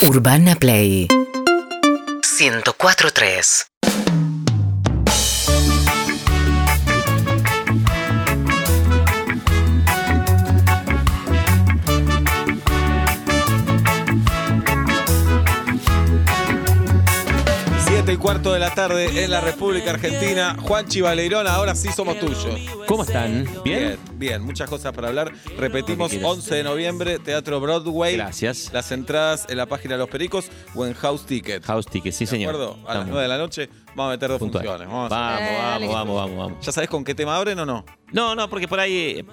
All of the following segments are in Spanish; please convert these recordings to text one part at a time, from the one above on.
Urbana Play. 104.3 Siete y cuarto de la tarde en la República Argentina. Juanchi Baleirón, ahora sí somos tuyos. ¿Cómo están? ¿Bien? Bien, bien, muchas cosas para hablar. Repetimos, que quieras. 11 de noviembre, Teatro Broadway. Gracias. Las entradas en la página de Los Pericos o en House Ticket. House Ticket, sí, ¿De señor. acuerdo? A las Estamos 9 de la noche vamos a meter dos puntual. funciones. Vamos Vamos, Eh, vamos, vamos, vamos, vamos. ¿Ya sabés con qué tema abren o no? No, no, porque por ahí eh,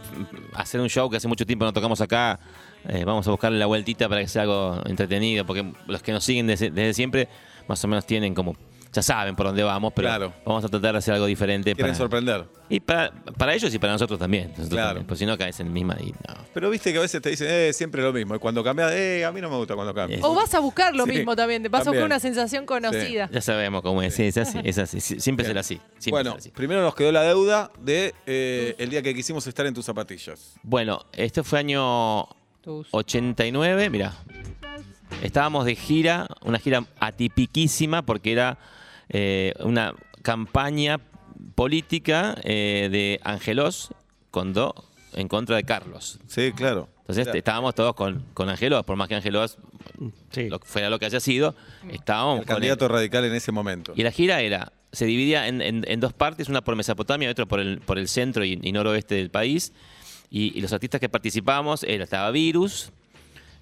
hacer un show que hace mucho tiempo no tocamos acá, eh, vamos a buscarle la vueltita para que sea algo entretenido, porque los que nos siguen desde, desde siempre más o menos tienen como, ya saben por dónde vamos, pero Claro. vamos a tratar de hacer algo diferente. Quieren para- sorprender. Y para, para ellos y para nosotros también. Nosotros Claro. también, porque si no caes en misma y no. Pero viste que a veces te dicen, eh, siempre lo mismo. Y cuando cambias, eh, a mí no me gusta cuando cambias. O vas a buscar lo Sí, mismo también, te vas a buscar también. una sensación conocida. Ya sabemos cómo es, sí, es así, es así, sí, siempre será así. siempre Bueno, así. primero nos quedó la deuda de eh, el día que quisimos estar en tus zapatillas. Bueno, este fue año Tus- 89, mira. Estábamos de gira, una gira atipiquísima porque era eh, una campaña política eh, de Angelos Condó en contra de Carlos. Sí, claro. Entonces Claro. estábamos todos con, con Angelos, por más que Angelos lo- fuera lo que haya sido, estábamos El con él. candidato radical en ese momento. Y la gira era, se dividía en, en- en dos partes, una por Mesopotamia y otra por el, por el centro y, y noroeste del país. Y, y los artistas que participamos, era, estaba Virus,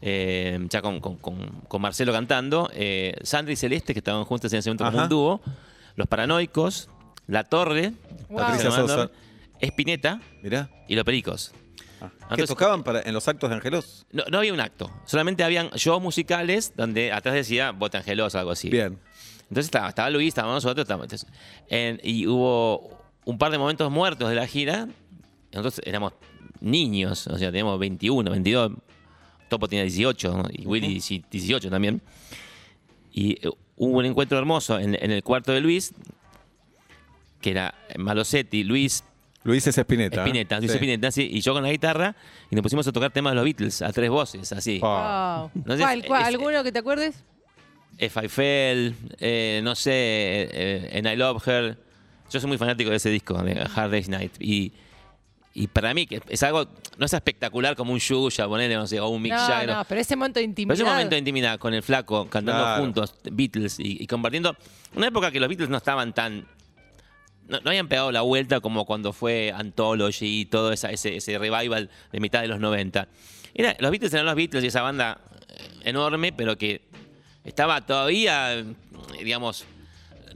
eh, ya con, con- con- con Marcelo cantando, eh, Sandra y Celeste, que estaban juntas en ese momento como un dúo, Los Paranoicos, La Torre, Wow. Patricia Mandor, Sosa. Espineta Mirá. y Los Pericos. Ah, ¿Que Entonces- tocaban para, en los actos de Angelos? No, no había un acto, solamente habían shows musicales donde atrás decía Vote Angelos o algo así. Bien. Entonces estaba, estaba Luis, estábamos nosotros, estábamos- entonces, en- y hubo un par de momentos muertos de la gira. Nosotros éramos niños, o sea, teníamos 21, 22. Topo tenía 18 ¿no? y Willy 18 también. Y eh, hubo un encuentro hermoso en, en el cuarto de Luis, que era Malosetti, Luis Luis es Espineta. ¿eh? Spinetta, Luis Sí. Spinetta, sí, y yo con la guitarra, y nos pusimos a tocar temas de los Beatles a tres voces, así. Entonces, ¿Cuál, cuál? es- ¿Alguno que te acuerdes? If I Fell, eh, no sé, eh, eh, And I Love Her. Yo soy muy fanático de ese disco, de Hard Day's Night. Y, y para mí que es algo, no es espectacular como un Yuya, ponerle, no sé, o un Mick No, Jagger. no, pero ese momento de Pero intimidad. ese momento de intimidad con el flaco, cantando Claro. juntos, Beatles, y, y compartiendo. Una época que los Beatles no estaban tan. No, no habían pegado la vuelta como cuando fue Anthology y todo esa- ese, ese revival de mitad de los 90. Era, los Beatles eran los Beatles y esa banda eh, enorme, pero que estaba todavía, eh, digamos,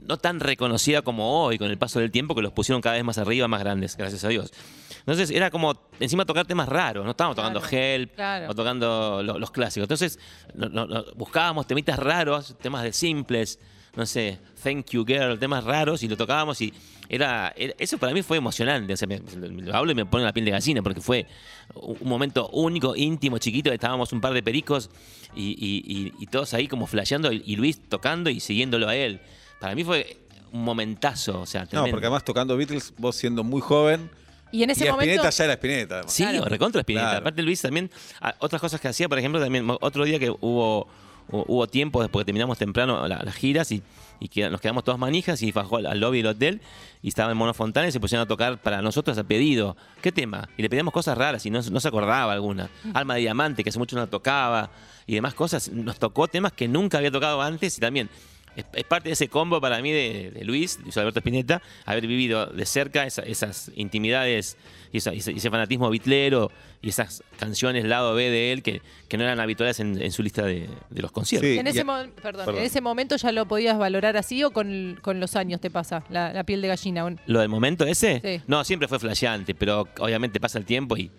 no tan reconocida como hoy, con el paso del tiempo, que los pusieron cada vez más arriba, más grandes, gracias a Dios. Entonces era como, encima tocar temas raros, no estábamos tocando Help claro. o tocando lo- los clásicos. Entonces no- no- no, buscábamos temitas raros, temas de simples, no sé, Thank You Girl, temas raros, y lo tocábamos y era, era- eso para mí fue emocionante. O sea, me, me- lo hablo y me pone la piel de gallina porque fue un momento único, íntimo, chiquito. Estábamos un par de pericos y, y- y- y todos ahí como flasheando y, Luis tocando y siguiéndolo a él. Para mí fue un momentazo. O sea, No, porque además tocando Beatles, vos siendo muy joven. Y en ese y momento. Spinetta ya era Spinetta. además. Sí, Claro. recontra. Claro. Aparte Luis también, otras cosas que hacía, por ejemplo, también otro día que hubo, hu- hubo tiempo después que terminamos temprano la- las giras y, y que nos quedamos todos manijas y bajó al, al lobby del hotel y estaba en Mono Fontana y se pusieron a tocar para nosotros a pedido. ¿Qué tema? Y le pedíamos cosas raras y no, no se acordaba alguna. Alma de Diamante, que hace mucho no la tocaba y demás cosas. Nos tocó temas que nunca había tocado antes y también es, es parte de ese combo para mí de, de Luis, Luis Alberto Spinetta, haber vivido de cerca esa- esas intimidades y, esa- y ese, fanatismo bitlero y esas canciones lado B de él que, que no eran habituales en, en su lista de, de los conciertos. Sí. En ese, a- mo- perdón, Perdón. ¿En ese momento ya lo podías valorar así o con, con los años te pasa la, la piel de gallina? ¿Lo del momento ese? Sí. No, siempre fue flasheante, pero obviamente pasa el tiempo y,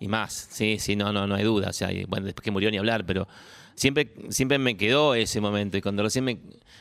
y más. Sí, sí, no, no, no hay duda. O sea, y, bueno, después que murió ni hablar, pero siempre, siempre me quedó ese momento. Y cuando recién me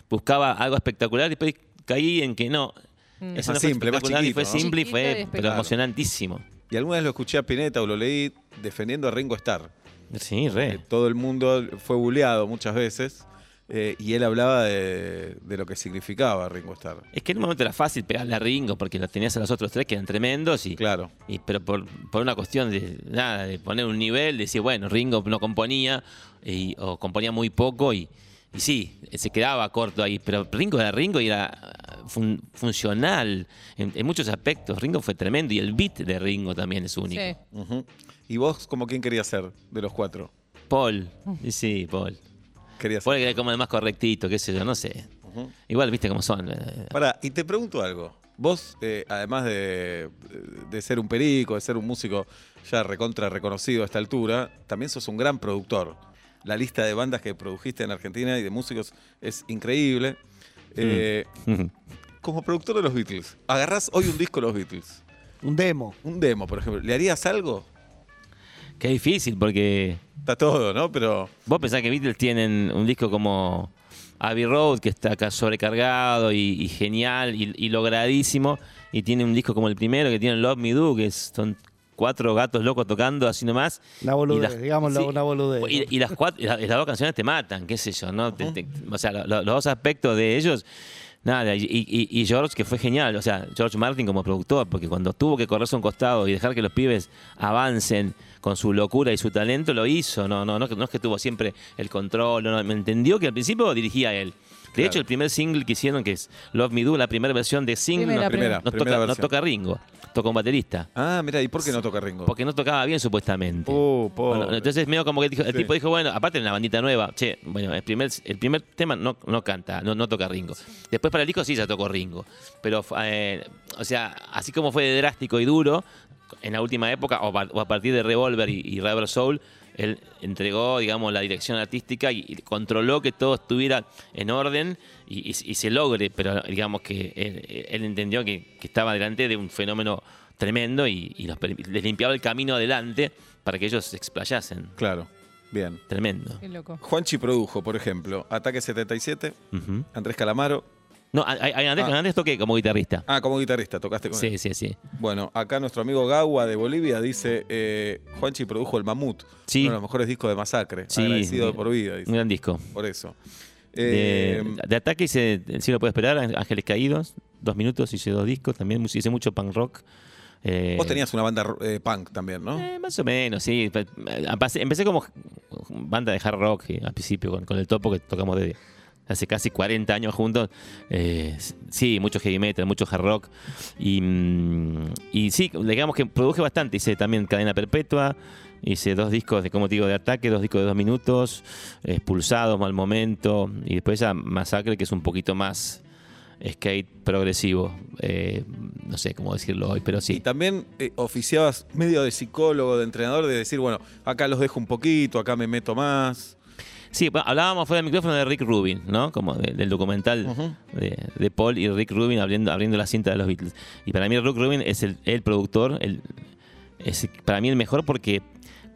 buscaba algo espectacular, después caí en que no. Mm. Eso Más no simple, más y fue ¿no? simple y Chiquito y fue pero emocionantísimo. Y alguna vez lo escuché a Spinetta o lo leí defendiendo a Ringo Starr. Sí, re. todo el mundo fue buleado muchas veces. Eh, y él hablaba de, de lo que significaba Ringo Starr. Es que en un momento era fácil pegarle a Ringo porque lo tenías a los otros tres que eran tremendos y, Claro. y- pero por, por una cuestión de nada, de poner un nivel, decir, bueno, Ringo no componía y- o componía muy poco y, y sí, se quedaba corto ahí, pero Ringo era Ringo y era fun- funcional en, en muchos aspectos. Ringo fue tremendo y el beat de Ringo también es único. Sí. ¿Y vos, como quién querías ser de los cuatro? Paul, sí, Paul. Querías Paul que como el más correctito, qué sé yo, no sé. Igual, viste cómo son. eh, Pará, y te pregunto algo. Vos, eh, además de, de ser un perico, de ser un músico ya recontra reconocido a esta altura, también sos un gran productor. La lista de bandas que produjiste en Argentina y de músicos es increíble. Eh, como productor de los Beatles, agarrás hoy un disco de los Beatles, Un demo. un demo, por ejemplo, ¿le harías algo? Qué difícil porque Está todo, ¿no? Pero Vos pensás que Beatles tienen un disco como Abbey Road, que está acá sobrecargado y, y genial y, y logradísimo, y tiene un disco como el primero que tiene Love Me Do, que es- son cuatro gatos locos tocando así nomás. Una boludez, digámoslo, una boludez, Y, las, cuatro, y las, y las dos canciones te matan, qué sé yo, ¿no? Te- te- o sea, lo- lo- los dos aspectos de ellos, nada, y, y- y George, que fue genial, o sea, George Martin como productor, porque cuando tuvo que correrse a un costado y dejar que los pibes avancen con su locura y su talento, lo hizo, no, no, no, no es que tuvo siempre el control, no, me entendió que al principio dirigía él. De Claro. hecho, el primer single que hicieron, que es Love Me Do, la primera versión de single, Primera, no, primera. no primera toca, no versión. toca Ringo, toca un baterista. Ah, mira, ¿y por qué no toca Ringo? Porque no tocaba bien, supuestamente. Oh, pobre. Bueno, entonces medio como que dijo- el Sí. tipo dijo, bueno, aparte de una bandita nueva, che, bueno, el primer, el primer tema no, no canta, no, no toca Ringo. Después para el disco sí ya tocó Ringo. Pero, eh, o sea, así como fue drástico y duro, en la última época, o, a partir de Revolver y, y Rubber Soul, él entregó, digamos, la dirección artística y, y controló que todo estuviera en orden y, y- y se logre, pero digamos que él, él entendió que, que estaba delante de un fenómeno tremendo y, y los les limpiaba el camino adelante para que ellos se explayasen. Claro, bien. Tremendo. Qué loco. Juanchi produjo, por ejemplo, Ataque 77, Ujú. Andrés Calamaro. No, a- a- a- Andrés, Ah. Toqué como guitarrista. Ah, como guitarrista, tocaste con él. Sí, sí, sí. Bueno, acá nuestro amigo Gawa de Bolivia dice, eh, Juanchi produjo El Mamut, Sí. uno de los mejores discos de Masacre. Sí. Agradecido de por vida, dice. Un gran disco. Por eso. De, Eh, de ataque hice El cielo puede esperar, Ángeles Caídos, dos minutos, hice dos discos, también hice mucho punk rock. Eh, vos tenías una banda eh, punk también, ¿no? eh, más o menos, sí. Pe- Empecé, como banda de hard rock al principio, con, con el topo que tocamos desde hace casi 40 años juntos. Eh, sí, mucho heavy metal, mucho hard rock. Y, mm, y sí, digamos que produje bastante. Hice también Cadena Perpetua. Hice dos discos de, como te digo, de ataque, dos discos de dos minutos, expulsados, mal momento, y después ya Masacre, que es un poquito más skate progresivo. Eh, no sé cómo decirlo hoy, pero Y sí. también eh, oficiabas medio de psicólogo, de entrenador, de decir, bueno, acá los dejo un poquito, acá me meto más. Sí, bueno, hablábamos fuera del micrófono de Rick Rubin, ¿no? Como de- del documental de, de Paul y Rick Rubin abriendo, abriendo la cinta de los Beatles. Y para mí Rick Rubin es el, el productor, el, es para mí el mejor porque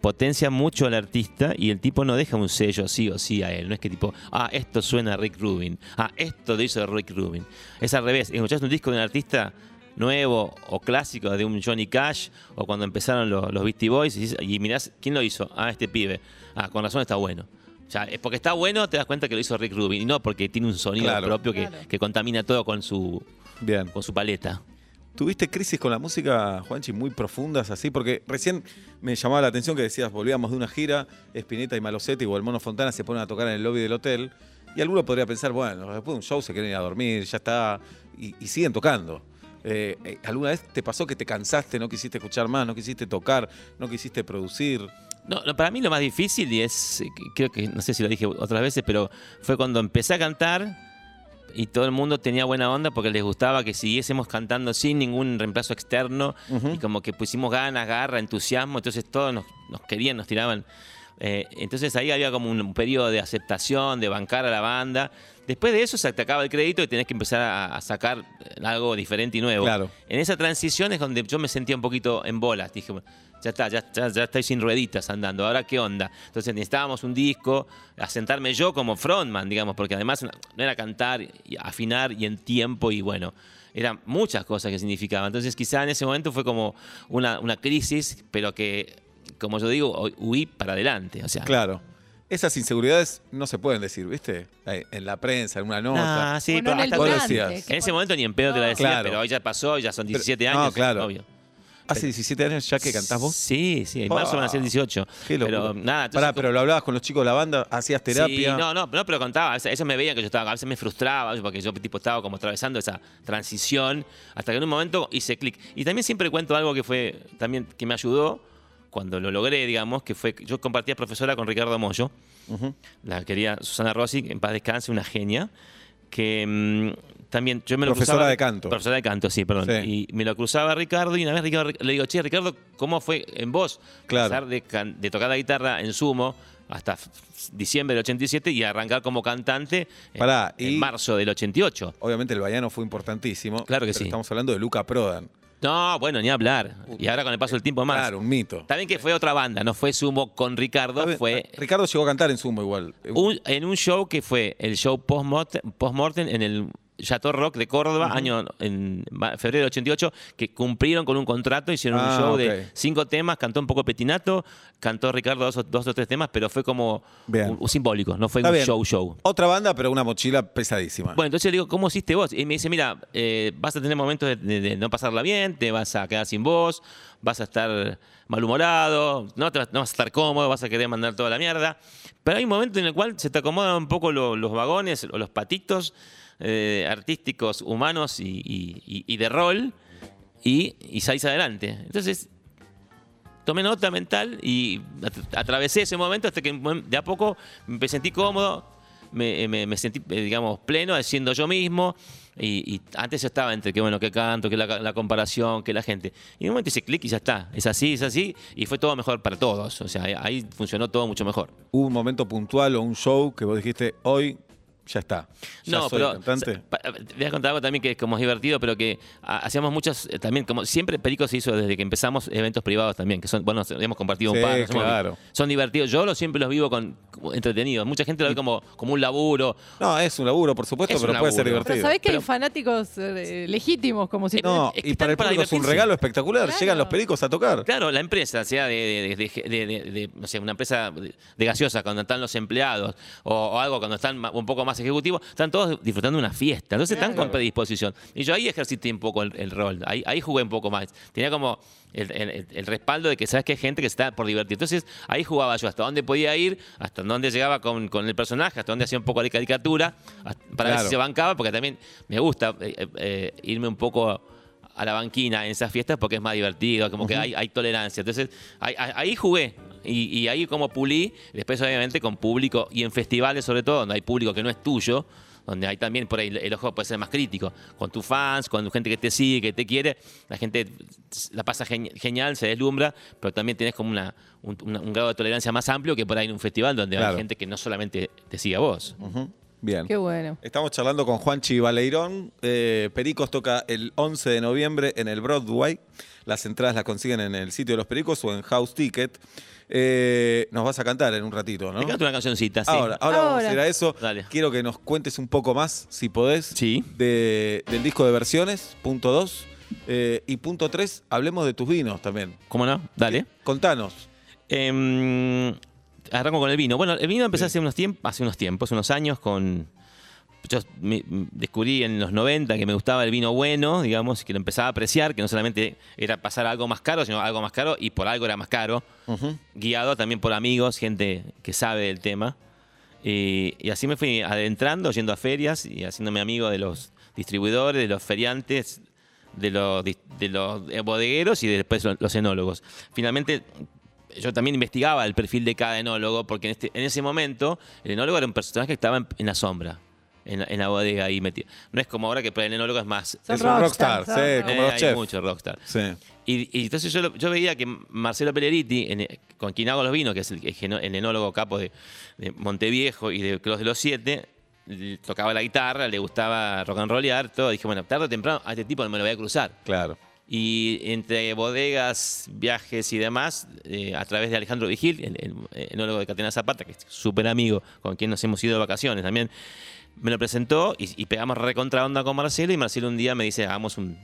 potencia mucho al artista y el tipo no deja un sello sí o sí a él. No es que tipo, ah, esto suena a Rick Rubin, ah, esto lo hizo Rick Rubin. Es al revés, escuchás un disco de un artista nuevo o clásico de un Johnny Cash o cuando empezaron los, los Beastie Boys y, y mirás, ¿quién lo hizo? Ah, este pibe. Ah, con razón está bueno. O sea, es porque está bueno, te das cuenta que lo hizo Rick Rubin y no porque tiene un sonido Claro. propio que, Claro. que contamina todo con su, Bien. con su paleta. ¿Tuviste crisis con la música, Juanchi, muy profundas así? Porque recién me llamaba la atención que decías, volvíamos de una gira, Spinetta y Malosetti o el Mono Fontana se ponen a tocar en el lobby del hotel, y alguno podría pensar, bueno, después de un show se quieren ir a dormir, ya está, y, y siguen tocando. Eh, eh, ¿Alguna vez te pasó que te cansaste, no quisiste escuchar más, no quisiste tocar, no quisiste producir? No, no, para mí lo más difícil, y es, eh, creo que, no sé si lo dije otras veces, pero fue cuando empecé a cantar y todo el mundo tenía buena onda porque les gustaba que siguiésemos cantando sin ningún reemplazo externo y como que pusimos ganas, garra, entusiasmo, entonces todos nos, nos querían, nos tiraban. Eh, entonces ahí había como un, periodo de aceptación, de bancar a la banda. Después de eso se te acaba el crédito y tenés que empezar a, a sacar eh, algo diferente y nuevo. Claro. En esa transición es donde yo me sentía un poquito en bolas. Dije, ya está, ya, ya, ya estoy sin rueditas andando. Ahora, ¿qué onda? Entonces necesitábamos un disco, asentarme yo como frontman, digamos, porque además no era cantar, y afinar y en tiempo y bueno. Eran muchas cosas que significaban. Entonces, quizá en ese momento fue como una, una crisis, pero que, como yo digo, hu- huí para adelante. O sea, Claro. esas inseguridades no se pueden decir, ¿viste? En la prensa, en una nota. Ah, sí, O no pero en el hasta- durante, en ese momento ni en pedo te la decía, Claro. pero hoy ya pasó, ya son 17 Pero- años. no, claro. Obvio. Hace 17 años ya que cantás vos. Sí, sí, en marzo van a ser 18. Qué locura. Pero nada, entonces, Pará, como- pero lo hablabas con los chicos de la banda, hacías terapia. Sí, no, no, no, pero contaba. a veces- Ellos me veían que yo estaba, a veces me frustraba, porque yo tipo estaba como atravesando esa transición, hasta que en un momento hice clic. Y también siempre cuento algo que fue, también que me ayudó cuando lo logré, digamos, que fue, yo compartía profesora con Ricardo Ujú. la querida Susana Rossi, que en paz descanse, una genia, que mm, también yo me lo Profesora cruzaba- de canto. Profesora de canto, sí, perdón. Sí. Y me lo cruzaba Ricardo y una vez Ricardo, le digo, che, Ricardo, ¿cómo fue en vos Claro. pasar de, de tocar la guitarra en sumo hasta diciembre del 87 y arrancar como cantante en, Pará, en y- marzo del 88? Obviamente el Baiano fue importantísimo. Claro que pero sí. Estamos hablando de Luca Prodan. No, bueno, ni hablar. Y ahora con el paso del tiempo más. Claro, un mito. También que fue otra banda, no fue Sumo con Ricardo, fue Ricardo llegó a cantar en Sumo igual. un- en un show que fue el show post-mortem post-mortem en el Chateau Rock de Córdoba, año en febrero del 88, que cumplieron con un contrato, hicieron Ah, un show ok. de cinco temas, cantó un poco Petinato, cantó Ricardo dos, o- dos o tres temas, pero fue como un, un simbólico, no fue Está un bien. show show. Otra banda, pero una mochila pesadísima. Bueno, entonces le digo, ¿cómo hiciste vos? Y me dice, mira, eh, vas a tener momentos de, de- de no pasarla bien, te vas a quedar sin voz, vas a estar malhumorado, no, te vas, no vas a estar cómodo, vas a querer mandar toda la mierda. Pero hay un momento en el cual se te acomodan un poco lo- los vagones o los patitos eh, artísticos, humanos y, de rol y, y adelante. Entonces, tomé nota mental y at- atravesé ese momento hasta que de a poco me sentí cómodo, me, me- me sentí, eh, digamos, pleno, siendo yo mismo. Y, antes yo estaba entre que, bueno, que canto, que la, la comparación, que la gente. Y en un momento hice clic y ya está. Es así, es así. Y fue todo mejor para todos. O sea, ahí funcionó todo mucho mejor. ¿Hubo un momento puntual o un show que vos dijiste, hoy ya está? Ya No, soy pero cantante? te voy a contar algo también que es como es divertido, pero que hacíamos muchas, eh, también como siempre Perico se hizo desde que empezamos eventos privados también, que son, bueno, hemos compartido Sí, un par, claro. son divertidos. Yo los siempre los vivo con entretenidos. Mucha gente lo ve como, como un laburo. No, es un laburo, por supuesto, Es pero puede ser laburo. Pero divertido. sabés que Pero- hay fanáticos eh, legítimos, como si. No, Es que y para el público es un regalo espectacular. Claro. Llegan los pericos a tocar. Claro, la empresa, sea de, de- de- de- de- de, no sé, una empresa de, de gaseosa cuando están los empleados o, o algo cuando están un poco más ejecutivos, están todos disfrutando de una fiesta. Entonces están con predisposición. Y yo ahí ejercité un poco el, el rol, ahí, ahí jugué un poco más. Tenía como el, el- el respaldo de que sabes que hay gente que está por divertir. Entonces ahí jugaba yo hasta dónde podía ir, hasta dónde llegaba con, con el personaje, hasta dónde hacía un poco de caricatura, para ver Claro. si se bancaba, porque también me gusta eh, eh, eh, irme un poco a la banquina en esas fiestas porque es más divertido, como que hay, hay tolerancia. Entonces, ahí- ahí jugué. Y, y ahí como pulí, después obviamente con público y en festivales sobre todo, donde hay público que no es tuyo, donde hay también por ahí el, ojo puede ser más crítico, con tus fans, con gente que te sigue, que te quiere, la gente la pasa geni- genial, se deslumbra, pero también tienes como una, un, grado de tolerancia más amplio que por ahí en un festival donde Claro. hay gente que no solamente te sigue a vos. Bien. Qué bueno. Estamos charlando con Juanchi Baleirón. Eh, Pericos toca el 11 de noviembre en el Broadway. Las entradas las consiguen en el sitio de los Pericos o en House Ticket. Eh, nos vas a cantar en un ratito, ¿no? Te canto una cancioncita, sí. Ahora, ahora vamos a ir a eso. Dale. Quiero que nos cuentes un poco más, si podés, Sí. de- del disco de versiones, punto 2. y punto 3, hablemos de tus vinos también. ¿Cómo no? Dale. Contanos. Em, arranco con el vino. Bueno, el vino empecé hace unos tiempos, hace unos tiempos, unos años con. Yo me- m- descubrí en los 90 que me gustaba el vino bueno, digamos, que lo empezaba a apreciar, que no solamente era pasar a algo más caro, sino algo más caro, y por algo era más caro, guiado también por amigos, gente que sabe del tema. Y, y así me fui adentrando, yendo a ferias y haciéndome amigo de los distribuidores, de los feriantes, de los, dis- de los bodegueros y después lo- los enólogos. Finalmente, yo también investigaba el perfil de cada enólogo, porque en, este, en ese momento el enólogo era un personaje que estaba en, en la sombra, en la, en la bodega ahí metido. No es como ahora que el enólogo es más... Son Es un rockstar, rockstar, sí, como Eh, los hay chefs. mucho rockstar. Sí. Y, y entonces yo, lo- yo veía que Marcelo Pelleriti, en- con quien hago los vinos, que es el, enólogo capo de, de Monteviejo y de Clos de los Siete, tocaba la guitarra, le gustaba rock and rollear, todo. Dije, bueno, tarde o temprano a este tipo me lo voy a cruzar. Claro. Y entre bodegas, viajes y demás, eh, a través de Alejandro Vigil, el, el enólogo de Catena Zapata, que es súper amigo, con quien nos hemos ido de vacaciones también, me lo presentó y, y pegamos recontra onda con Marcelo. Y Marcelo un día me dice, hagamos un,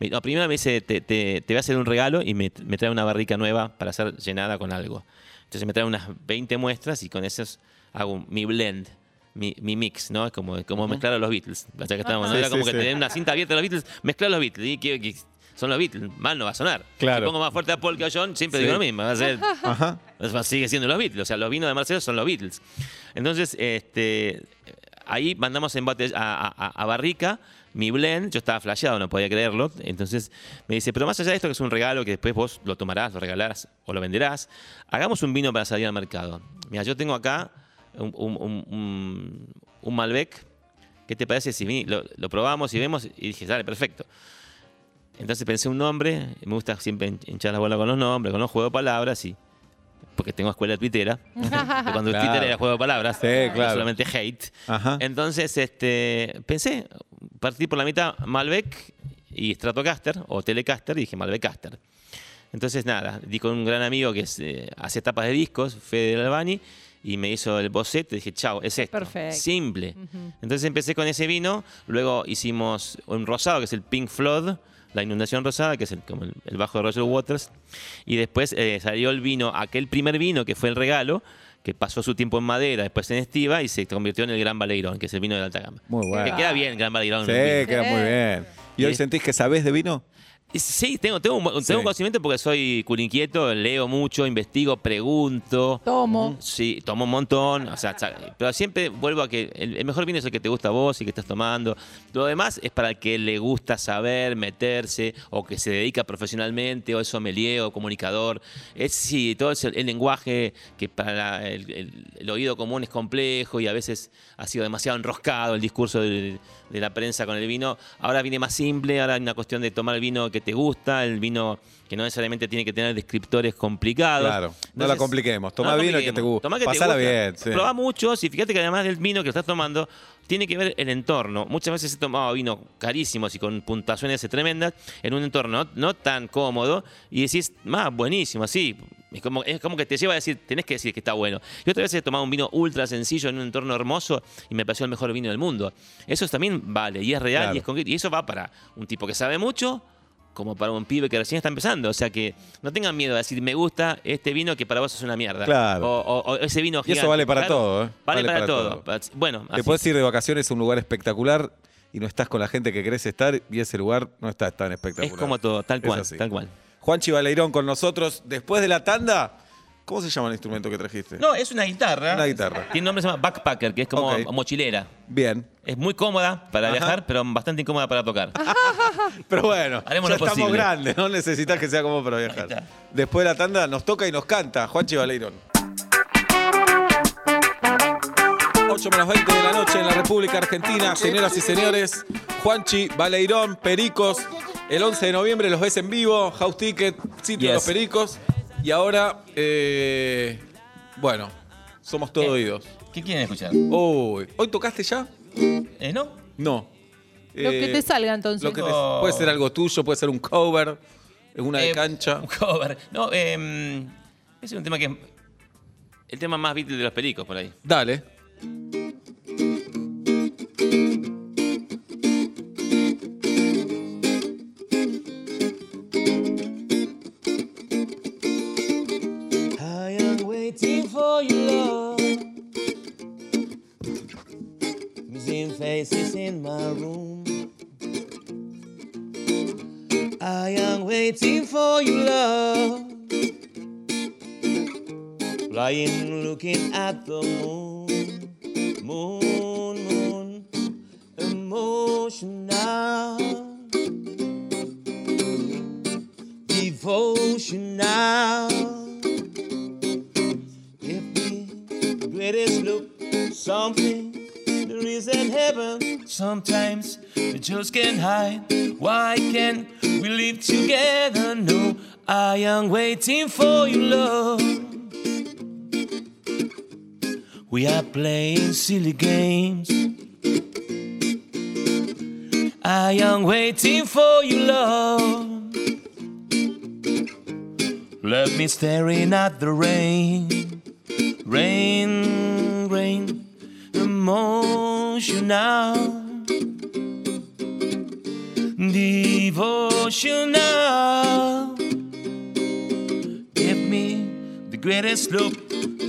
Me- no, primero me dice, te, te- te voy a hacer un regalo y me, me trae una barrica nueva para ser llenada con algo. Entonces me trae unas 20 muestras y con esas hago mi blend. Mi, mi mix, ¿no? Es como, como mezclar a los Beatles. Ya que estábamos, ¿no? Sí, Era como sí, que sí. tener una cinta abierta de los Beatles, mezclar los Beatles. Y que, que son los Beatles, mal no va a sonar. Claro. Si pongo más fuerte a Paul que a John, siempre Sí. digo lo mismo. Va a ser, Ajá. sigue siendo los Beatles. O sea, los vinos de Marcelo son los Beatles. Entonces, este, ahí mandamos en bote- a, a- a Barrica mi blend. Yo estaba flasheado, no podía creerlo. Entonces me dice, pero más allá de esto, que es un regalo que después vos lo tomarás, lo regalarás o lo venderás, hagamos un vino para salir al mercado. Mira, yo tengo acá un, un- un- un- Malbec. ¿Qué te parece si lo, lo probamos y vemos? Y dije, dale, perfecto. Entonces pensé un nombre, me gusta siempre hin- hinchar la bola con los nombres, con los juegos de palabras y. Porque tengo escuela tuitera. de cuando Claro. Twitter era juego de palabras. Sí, no claro. solamente hate. Ajá. Entonces, este, pensé, partí por la mitad Malbec y Stratocaster o Telecaster y dije Malbecaster. Entonces, nada, di con un gran amigo que es, eh, hace tapas de discos, Fede Albani, y me hizo el boceto y dije, chao, es esto. Perfecto. Simple. Entonces empecé con ese vino, luego hicimos un rosado, que es el Pink Flood, la inundación rosada, que es el, como el, el bajo de Roger Waters, y después eh, salió el vino, aquel primer vino que fue el regalo, que pasó su tiempo en madera, después en estiva, y se convirtió en el Gran Baleirón, que es el vino de alta gama. Muy bueno. Que queda bien, Gran Baleirón. Sí, queda muy bien. ¿Y hoy sentís que sabés de vino? Sí, tengo, tengo, un, tengo Sí. un conocimiento porque soy culinquieto, leo mucho, investigo, pregunto. Tomo. Sí, tomo un montón, o sea, pero siempre vuelvo a que el, el mejor vino es el que te gusta a vos y que estás tomando. Lo demás es para el que le gusta saber, meterse, o que se dedica profesionalmente, o es sommelier o comunicador. Es sí, todo es el, el lenguaje que para la- el, el- el oído común es complejo y a veces ha sido demasiado enroscado el discurso de, de la prensa con el vino. Ahora viene más simple, ahora hay una cuestión de tomar el vino que te gusta, el vino que no necesariamente tiene que tener descriptores complicados. Claro, no la compliquemos. Tomá no vino que te gusta. Tomá que te Pasala gusta. bien, sí. Probá muchos y fíjate que además del vino que estás tomando, tiene que ver el entorno. Muchas veces he tomado vino carísimos y con puntuaciones tremendas en un entorno no, no tan cómodo y decís, más buenísimo, así. Es como, es como que te lleva a decir, tenés que decir que está bueno. Y otras veces he tomado un vino ultra sencillo en un entorno hermoso y me pareció el mejor vino del mundo. Eso también vale y es real Claro. y es concreto. Y eso va para un tipo que sabe mucho como para un pibe que recién está empezando. O sea que no tengan miedo a decir, me gusta este vino que para vos es una mierda. Claro. O, o- o ese vino Y gigante. eso vale para Claro, todo, ¿eh? Vale, Vale para, para todo. todo. Bueno, Te así. puedes ir de vacaciones a un lugar espectacular y no estás con la gente que querés estar y ese lugar no está tan espectacular. es como todo, tal cual, tal cual. Juanchi Baleirón con nosotros. Después de la tanda, ¿cómo se llama el instrumento que trajiste? No, es una guitarra. Una guitarra. Tiene un nombre que se llama backpacker, que es como Ok. mochilera. Bien. Es muy cómoda para Ajá. viajar, pero bastante incómoda para tocar. Pero bueno, Haremos ya lo estamos posible. grandes, no necesitas que sea como para viajar. Está. Después de la tanda nos toca y nos canta Juanchi Baleirón. 8 menos 20 de la noche en la República Argentina, señoras y señores. Juanchi, Baleirón, Pericos. El 11 de noviembre los ves en vivo. House Ticket, sitio de Yes. los Pericos. Y ahora, eh, bueno, somos todo ¿Qué? oídos. ¿Qué quieren escuchar? Uy, ¿hoy tocaste ya? ¿Eh, ¿No? No. Lo que Eh, te salga entonces. lo que te- Oh. puede ser algo tuyo, puede ser un cover, una de Eh, cancha. Un cover. No, eh, ese es un tema que es el tema más Beatles de los pericos por ahí. Dale. In my room. I am waiting for your love. Lying looking at the moon. We can't hide. Why can't we live together? No, I am waiting for your love. We are playing silly games. I am waiting for your love. Let me staring at the rain, rain, rain, emotional, emotional. Give me the greatest look,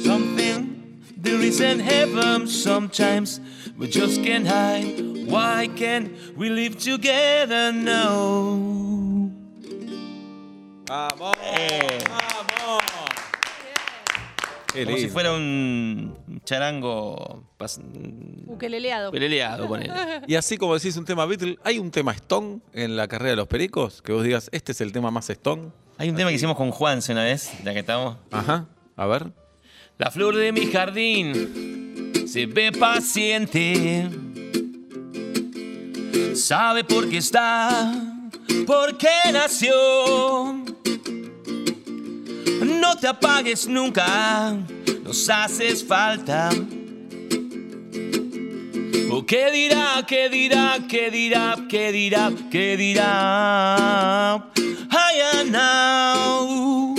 something there is in heaven. Sometimes we just can't hide. Why can't we live together now? ¡Vamos! Eh. ¡Vamos! Como si fuera un charango pas- Ukeleleado. peleleado, ponele. Y así como decís un tema Beatle, ¿hay un tema Stone en la carrera de los pericos? Que vos digas, este es el tema más Stone. Hay un tema que hicimos con Juanse una vez, ya que estamos. Ajá. A ver. La flor de mi jardín se ve paciente. Sabe por qué está, por qué nació. No te apagues nunca, nos haces falta. ¿O qué dirá, qué dirá, qué dirá, qué dirá, qué dirá? I am now.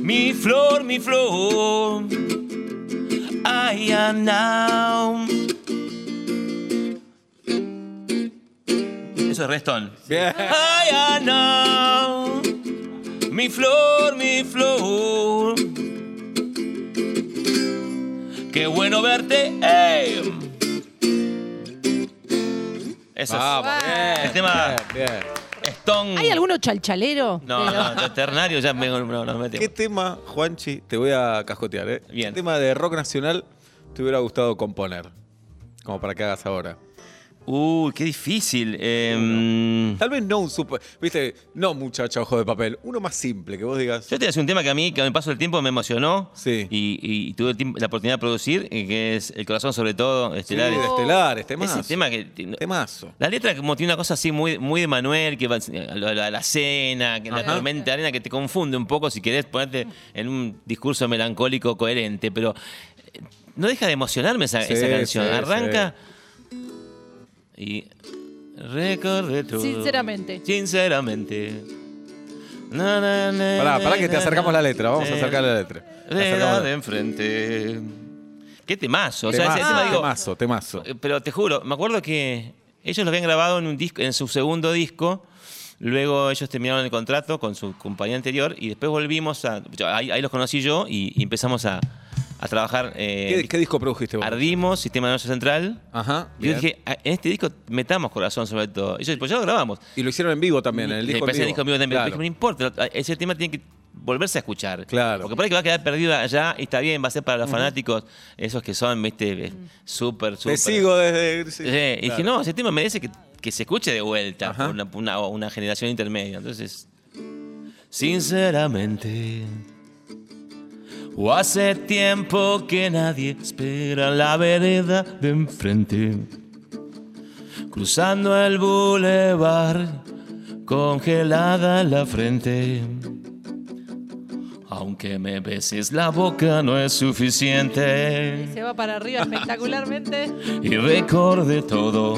Mi flor, mi flor. I am now. Eso es Reston. Bien. I am now. Mi flor, mi flor. Qué bueno verte. ¡Ey! Eso Vamos, es. bien. El tema Bien, bien. Stone. ¿Hay alguno chalchalero? No, no, ternario ya me, no, nos ¿Qué metemos. tema, Juanchi, te voy a cascotear, eh? Bien. ¿Qué tema de rock nacional te hubiera gustado componer? Como para que hagas ahora. Uy, qué difícil. Em, Tal vez no un super. Viste, no muchacha ojo de papel. Uno más simple, que vos digas. Yo te a decir un tema que a mí, que con el paso del tiempo me emocionó. Sí. Y, y tuve el tiempo- la oportunidad de producir, eh, que es El Corazón sobre todo, Sí, Estelares. estelares, temazo. Ese tema que... Temazo. La letra como tiene una cosa así muy, muy de Manuel, que va a lo- a la, a la cena, que la tormenta de arena, que te confunde un poco si querés ponerte en un discurso melancólico coherente, pero eh, no deja de emocionarme esa, Sí, esa canción. sí, Arranca y recordé todo. Sinceramente. Sinceramente. Na, na, na, Pará, pará que te acercamos la letra. Vamos a acercar la letra. Te de acercamos la de enfrente. Qué temazo. O sea, tema, digo, temazo, temazo. eh, Pero te juro, me acuerdo que ellos lo habían grabado en un disco, en su segundo disco. Luego ellos terminaron el contrato con su compañía anterior y después volvimos a. ahí los conocí yo y, y empezamos a, a trabajar. eh, ¿Qué, qué disco produjiste vos? Ardimos, Sistema Nervioso Central. Ajá. Yo bien. dije, "Ah, en este disco metamos corazón sobre todo. Ellos, pues ya lo grabamos. Y lo hicieron en vivo también, en el Y disco después en el vivo. disco en vivo también. Claro. Dije, no importa, ese tema tiene que volverse a escuchar. Claro. Porque por ahí que va a quedar perdido allá y está bien, va a ser para los fanáticos, esos que son, viste, eh, súper, súper. Te sigo desde. sí, y dije, no, ese tema merece que, que se escuche de vuelta por una, una- una generación intermedia. Entonces, sinceramente, o hace tiempo que nadie espera la vereda de enfrente. Cruzando el bulevar, congelada la frente. Aunque me beses la boca no es suficiente. Se va para arriba espectacularmente. Y recordé todo.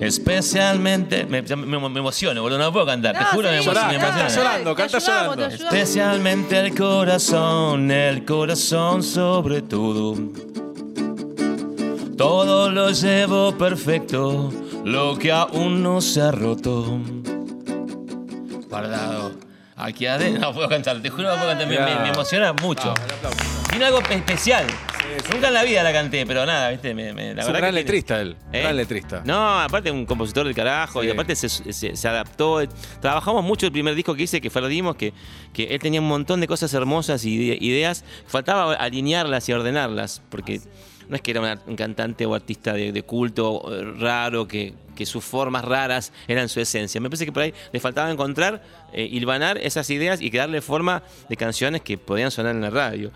Especialmente. Me, me- me emociono, boludo. No puedo cantar. te juro, sí, me Llorá, emociono. me canta emociona. llorando, canta ayudamos, llorando. Especialmente el corazón, el corazón sobre todo. Todo lo llevo perfecto, lo que aún no se ha roto. Guardado. Aquí adentro. No puedo cantar, te juro no puedo cantar. Me, me- me emociona mucho. Tiene algo especial. Nunca en la vida la canté, pero nada, ¿viste? Me, me- la Es un verdad gran que tiene- letrista él. ¿Eh? Gran letrista. No, aparte un compositor del carajo Sí. y aparte se, se- se adaptó. Trabajamos mucho el primer disco que hice, que fue Ardimos, que, que él tenía un montón de cosas hermosas y de- ideas. Faltaba alinearlas y ordenarlas, porque no es que era una- un cantante o artista de, de culto eh, raro, que, que sus formas raras eran su esencia. Me parece que por ahí le faltaba encontrar, eh, hilvanar esas ideas y darle forma de canciones que podían sonar en la radio.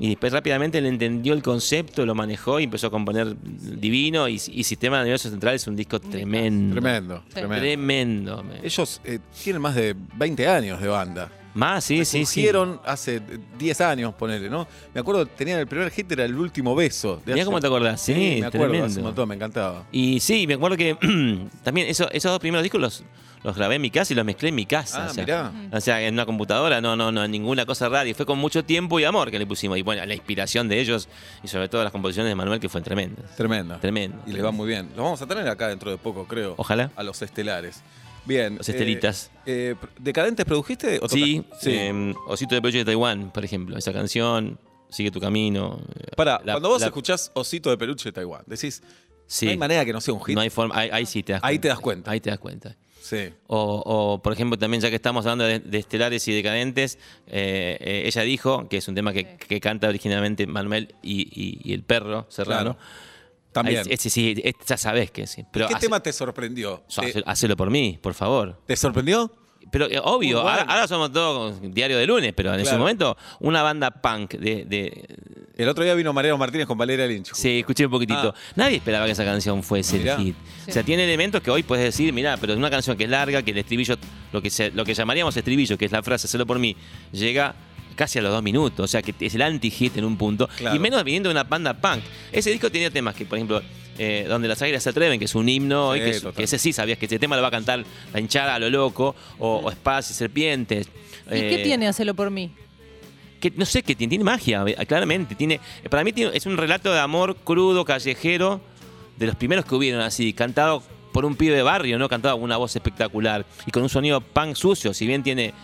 Y después rápidamente él entendió el concepto, lo manejó y empezó a componer divino. Y, y Sistema Nervioso Central es un disco tremendo. Tremendo, tremendo. Tremendo. me- Ellos eh, tienen más de 20 años de banda. Más, sí, sí, sí. Surgieron hace 10 años, ponele, ¿no? Me acuerdo, tenían el primer hit, era el último beso. Mirá cómo te acordás, sí, me acuerdo, tremendo. hace un montón, me encantaba. Y sí, me acuerdo que también eso- esos dos primeros discos los, los grabé en mi casa y los mezclé en mi casa. Ah, o, sea, mirá. o sea, en una computadora, no, no, no, en ninguna cosa rara. Y fue con mucho tiempo y amor que le pusimos. Y bueno, la inspiración de ellos y sobre todo las composiciones de Manuel que fue tremendas. Tremendo. Tremendo. Y les va muy bien. Los vamos a tener acá dentro de poco, creo. Ojalá. A los estelares. Bien. Los estelitas. eh, eh, ¿Decadentes produjiste? o Sí, tocaste? eh, Osito de Peluche de Taiwán, por ejemplo. Esa canción, Sigue tu camino. Para, La- cuando vos la- escuchás Osito de Peluche de Taiwán, decís, Sí. no hay manera que no sea un hit. No hay forma, ahí, ahí sí te das cuenta. Ahí te das cuenta. Ahí te das cuenta. Sí. O, o, por ejemplo, también ya que estamos hablando de, de estelares y decadentes, eh, eh, ella dijo, que es un tema que, que canta originalmente Manuel y, y- y el perro Serrano. Claro. También. Ahí- ese sí, este ya sabés que sí. Pero ¿Qué hace- tema te sorprendió? so- ¿Te, hace- hacelo por mí, por favor. te sorprendió? Pero eh, obvio, ahora, ahora somos todos diario de lunes, pero en su Claro. momento una banda punk de, de- El otro día vino Mariano Martínez con Valeria Lynch. Sí, escuché un poquitito. Ah. Nadie esperaba que esa canción fuese Mirá. el hit. Sí. O sea, tiene elementos que hoy puedes decir, mira, pero es una canción que es larga, que el estribillo, lo que, se- lo que llamaríamos estribillo, que es la frase, solo por mí, llega casi a los dos minutos. O sea, que es el anti-hit en un punto. Claro. Y menos viniendo de una banda punk. Ese disco tenía temas que, por ejemplo, eh, Donde las águilas se atreven, que es un himno, Sí, y que, ese sí sabías que ese tema lo va a cantar la hinchada a lo loco, o, o espadas y serpientes. ¿Y qué Eh, tiene Hacelo por mí? que no sé, que tiene, tiene magia, eh, claramente. Tiene, para mí tiene- es un relato de amor crudo, callejero, de los primeros que hubieron así, cantado por un pibe de barrio, ¿no? Cantado con una voz espectacular y con un sonido punk sucio, si bien tiene,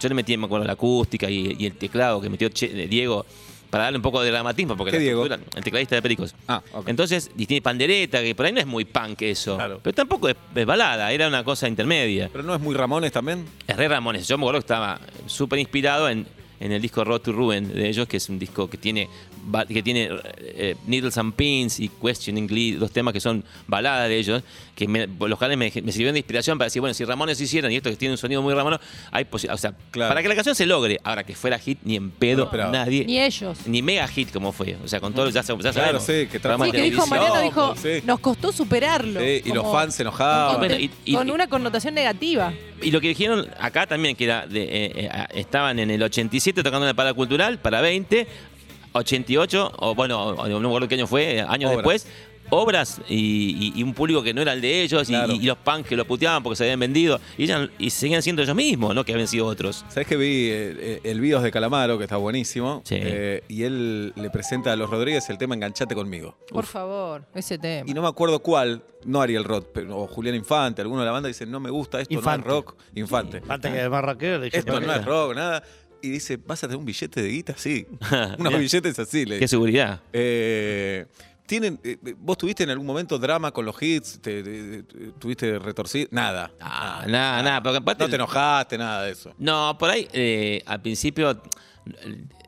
yo le metí, me acuerdo, la acústica y, y el teclado que metió Che- eh, Diego para darle un poco de dramatismo, porque ¿Qué la Diego? el tecladista de Pericos. Ah, ok. Entonces, y tiene pandereta, que por ahí no es muy punk eso, Claro. pero tampoco es, es balada, era una cosa intermedia. ¿Pero no es muy Ramones también? Es re Ramones. Yo me acuerdo que estaba súper inspirado en, en el disco Road to Ruin de ellos, que es un disco que tiene que tiene eh, Needles and Pins y Questioning Lead, dos temas que son baladas de ellos, que me- los cuales me, me sirvieron de inspiración para decir, bueno, si Ramones hicieron y esto que tiene un sonido muy Ramones, hay O sea, Claro. para que la canción se logre, ahora que fuera hit, ni en pedo, nadie. Ni ellos. Ni mega hit como fue. O sea, con todo, ya, ya Claro, sabemos. sí, que Sí, que dijo. Mariano, dijo, sí. nos costó superarlo. Sí, y los fans se enojaban. con, Bueno, y- y- con una connotación negativa. Y lo que dijeron acá también, que era de, eh, eh, estaban en el 87 tocando en el Parada Cultural, para 20, 88, o bueno, no me acuerdo qué año fue, eh, años Obras. después, obras y, y- y un público que no era el de ellos, y- Claro. y, y los punks que lo puteaban porque se habían vendido, y, ellos- y seguían siendo ellos mismos, no que habían sido otros. ¿Sabes que vi eh, el Bios de Calamaro, que está buenísimo? Sí. Eh, y él le presenta a los Rodríguez el tema Enganchate conmigo. Por favor, ese tema. Y no me acuerdo cuál, no Ariel Roth, pero, o Julián Infante, alguno de la banda dice, no me gusta, esto Infante. no es rock. Infante. Antes que Marraqueo le dije, Esto no es rock, nada. Y dice, ¿vas a tener un billete de guita? Sí. Unos billetes así. Le Qué seguridad. Eh, ¿tienen, eh, ¿Vos tuviste en algún momento drama con los hits? ¿Te, te- te- ¿Tuviste retorcido? Nada. Ah, nada, nada, porque aparte- No te enojaste, nada de eso. No, por ahí, eh, al principio,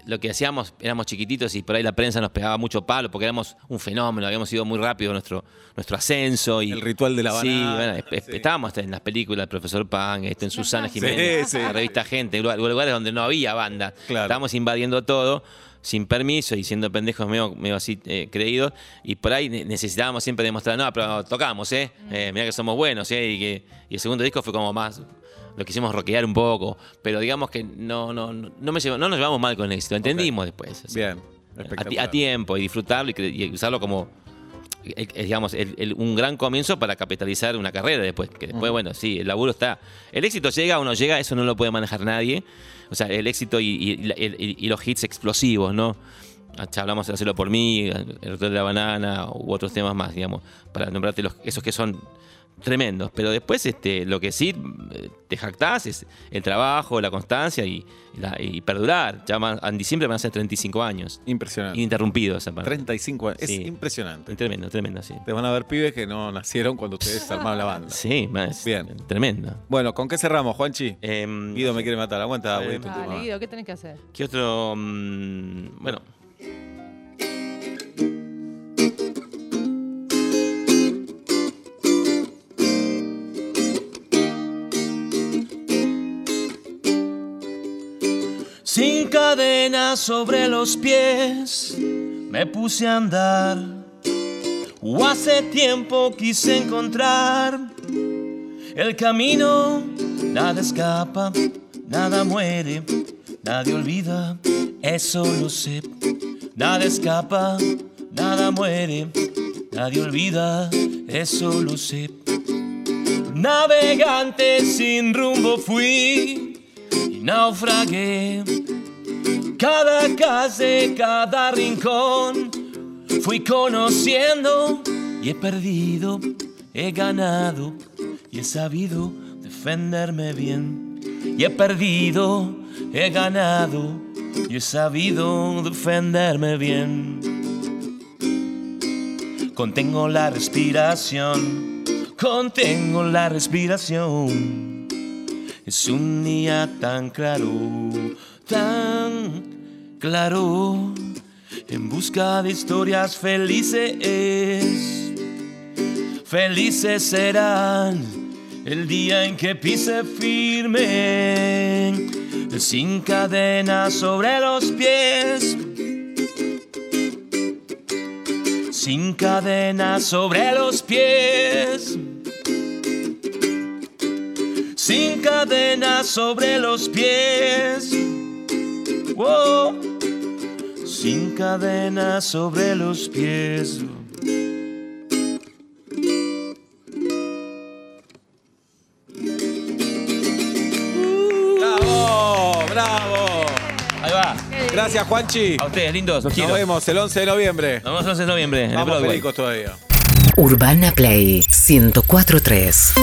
lo que hacíamos, éramos chiquititos y por ahí la prensa nos pegaba mucho palo porque éramos un fenómeno, habíamos ido muy rápido nuestro, nuestro ascenso. Y, El ritual de la Sí, banana, bueno, sí. estábamos en las películas del profesor Pan, esto en Susana Jiménez, Sí, la revista Gente, lugar- lugares donde no había banda. Claro. Estábamos invadiendo todo sin permiso y siendo pendejos medio, medio así eh, creídos y por ahí ne- necesitábamos siempre demostrar, no, pero tocamos, ¿eh? eh mira que somos buenos, ¿eh? Y, que, y el segundo disco fue como más, lo quisimos rockear un poco, pero digamos que no, no, no, me llevo- no nos llevamos mal con éxito, entendimos después. así. Bien. A, a tiempo y disfrutarlo y, usarlo como el- el- digamos el- el- un gran comienzo para capitalizar una carrera después que después bueno sí el laburo está el éxito llega o no llega eso no lo puede manejar nadie o sea el éxito y, y- y la- el- y los hits explosivos no Ya hablamos de hacerlo por mí el hotel de la banana u otros temas más digamos para nombrarte los, esos que son tremendos pero después este lo que sí te jactás es el trabajo la constancia y, la- y perdurar ya más- en diciembre van a ser 35 años Impresionante. ininterrumpido esa parte 35 años. Es impresionante. Tremendo, tremendo, sí. Te van a ver pibes que no nacieron cuando ustedes armaban la banda. Sí, más. Bien. Tremendo. Bueno, ¿con qué cerramos, Juanchi? Em, Guido me quiere matar. Aguanta, Eh. Guido, ¿qué tenés que hacer? ¿Qué otro? mm, bueno. Sin cadenas sobre los pies, me puse a andar. Hace tiempo quise encontrar el camino. Nada escapa, nada muere, nadie olvida, eso lo sé. Nada escapa, nada muere, nadie olvida, eso lo sé. Navegante sin rumbo fui y naufragué. Cada calle, cada rincón, fui conociendo y he perdido, he ganado y he sabido defenderme bien. Y he perdido, he ganado y he sabido defenderme bien. Contengo la respiración, contengo la respiración. Es un día tan claro, tan claro, en busca de historias felices. Felices serán el día en que pise firme, sin cadenas sobre los pies. Sin cadenas sobre los pies. Sin cadenas sobre los pies. Wow. Sin cadenas sobre los pies. ¡Bravo! ¡Bravo! Ahí va. Gracias, Juanchi. A ustedes, lindos, los Nos quiero. vemos el 11 de noviembre. Nos vemos el 11 de noviembre en el Vamos, Broadway. pericos todavía. Urbana Play 1043.